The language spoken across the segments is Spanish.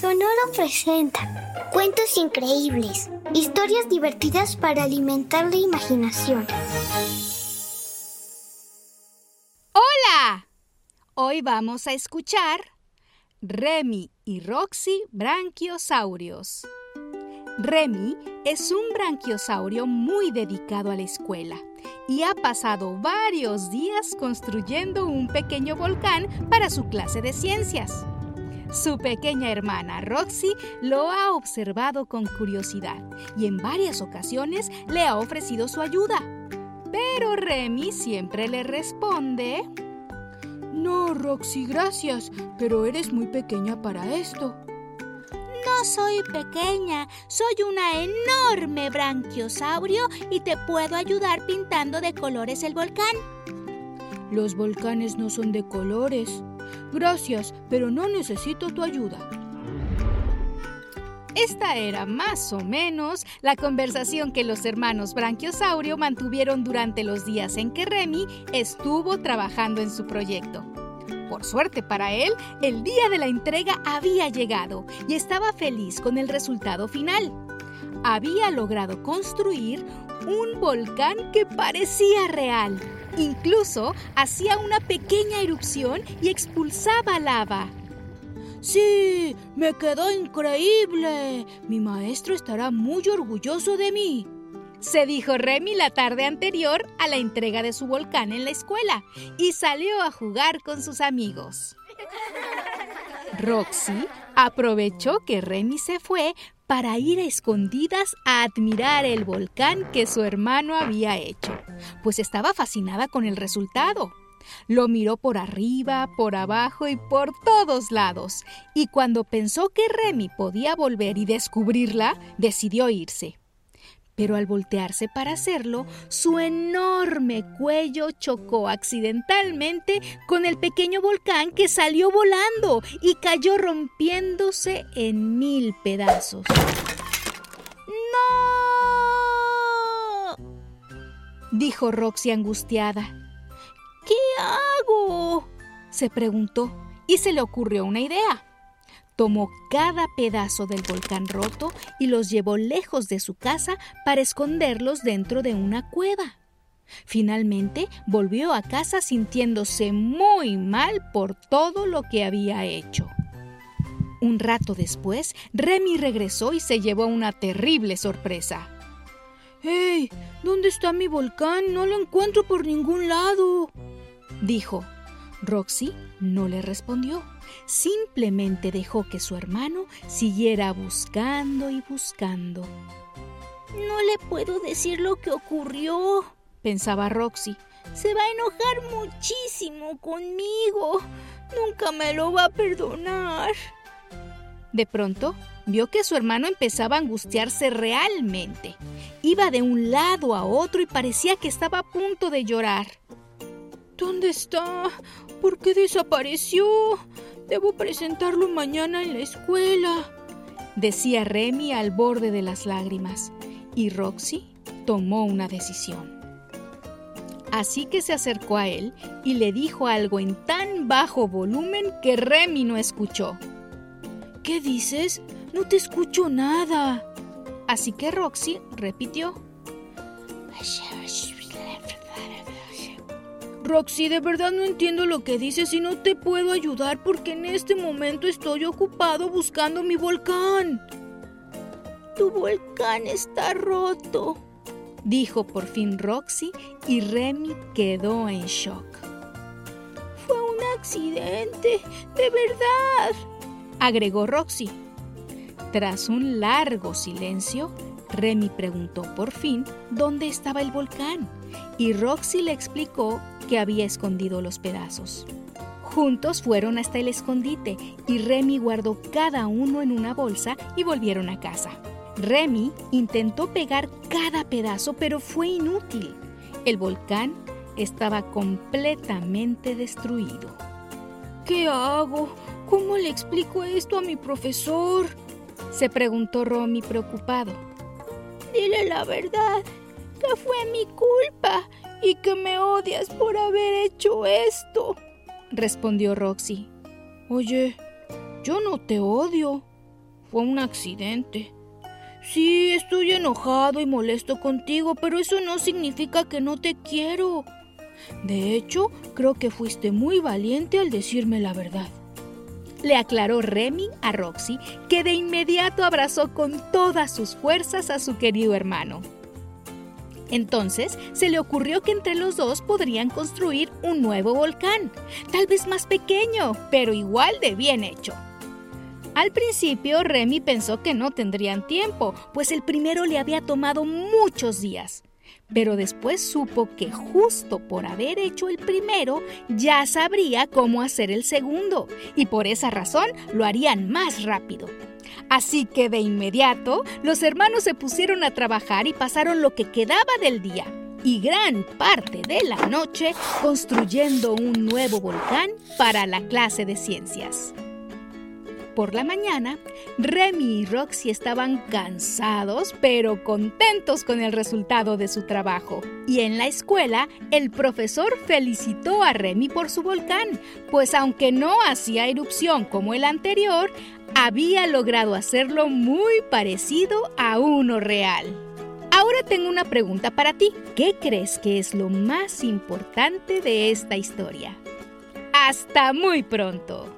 Sonoro presenta cuentos increíbles, historias divertidas para alimentar la imaginación. ¡Hola! Hoy vamos a escuchar Remy y Roxy Branquiosaurios. Remy es un branquiosaurio muy dedicado a la escuela y ha pasado varios días construyendo un pequeño volcán para su clase de ciencias. Su pequeña hermana Roxy lo ha observado con curiosidad y en varias ocasiones le ha ofrecido su ayuda. Pero Remy siempre le responde... No, Roxy, gracias, pero eres muy pequeña para esto. No soy pequeña, soy una enorme branquiosaurio y te puedo ayudar pintando de colores el volcán. Los volcanes no son de colores. Gracias, pero no necesito tu ayuda. Esta era más o menos la conversación que los hermanos Branquiosaurio mantuvieron durante los días en que Remy estuvo trabajando en su proyecto. Por suerte para él, el día de la entrega había llegado y estaba feliz con el resultado final. Había logrado construir un volcán que parecía real Incluso hacía una pequeña erupción y expulsaba lava. Sí, me quedó increíble. Mi maestro estará muy orgulloso de mí. Se dijo Remy la tarde anterior a la entrega de su volcán en la escuela y salió a jugar con sus amigos. Roxy aprovechó que Remy se fue para ir a escondidas a admirar el volcán que su hermano había hecho, pues estaba fascinada con el resultado. Lo miró por arriba, por abajo y por todos lados, y cuando pensó que Remy podía volver y descubrirla, decidió irse pero al voltearse para hacerlo, su enorme cuello chocó accidentalmente con el pequeño volcán que salió volando y cayó rompiéndose en mil pedazos. ¡No! dijo Roxy angustiada. ¿Qué hago? se preguntó y se le ocurrió una idea tomó cada pedazo del volcán roto y los llevó lejos de su casa para esconderlos dentro de una cueva. Finalmente volvió a casa sintiéndose muy mal por todo lo que había hecho. Un rato después, Remy regresó y se llevó una terrible sorpresa. ¡Hey! ¿Dónde está mi volcán? No lo encuentro por ningún lado. dijo. Roxy no le respondió. Simplemente dejó que su hermano siguiera buscando y buscando. No le puedo decir lo que ocurrió, pensaba Roxy. Se va a enojar muchísimo conmigo. Nunca me lo va a perdonar. De pronto, vio que su hermano empezaba a angustiarse realmente. Iba de un lado a otro y parecía que estaba a punto de llorar. ¿Dónde está? ¿Por qué desapareció? Debo presentarlo mañana en la escuela, decía Remy al borde de las lágrimas, y Roxy tomó una decisión. Así que se acercó a él y le dijo algo en tan bajo volumen que Remy no escuchó. ¿Qué dices? No te escucho nada. Así que Roxy repitió. Roxy, de verdad no entiendo lo que dices y no te puedo ayudar porque en este momento estoy ocupado buscando mi volcán. Tu volcán está roto, dijo por fin Roxy y Remy quedó en shock. Fue un accidente, de verdad, agregó Roxy. Tras un largo silencio, Remy preguntó por fin dónde estaba el volcán y Roxy le explicó que había escondido los pedazos. Juntos fueron hasta el escondite y Remy guardó cada uno en una bolsa y volvieron a casa. Remy intentó pegar cada pedazo pero fue inútil. El volcán estaba completamente destruido. ¿Qué hago? ¿Cómo le explico esto a mi profesor? Se preguntó Romy preocupado. Dile la verdad, que fue mi culpa y que me odias por haber hecho esto, respondió Roxy. Oye, yo no te odio. Fue un accidente. Sí, estoy enojado y molesto contigo, pero eso no significa que no te quiero. De hecho, creo que fuiste muy valiente al decirme la verdad. Le aclaró Remy a Roxy, que de inmediato abrazó con todas sus fuerzas a su querido hermano. Entonces se le ocurrió que entre los dos podrían construir un nuevo volcán, tal vez más pequeño, pero igual de bien hecho. Al principio Remy pensó que no tendrían tiempo, pues el primero le había tomado muchos días. Pero después supo que justo por haber hecho el primero ya sabría cómo hacer el segundo, y por esa razón lo harían más rápido. Así que de inmediato los hermanos se pusieron a trabajar y pasaron lo que quedaba del día y gran parte de la noche construyendo un nuevo volcán para la clase de ciencias. Por la mañana, Remy y Roxy estaban cansados pero contentos con el resultado de su trabajo. Y en la escuela, el profesor felicitó a Remy por su volcán, pues aunque no hacía erupción como el anterior, había logrado hacerlo muy parecido a uno real. Ahora tengo una pregunta para ti. ¿Qué crees que es lo más importante de esta historia? Hasta muy pronto.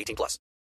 18 plus.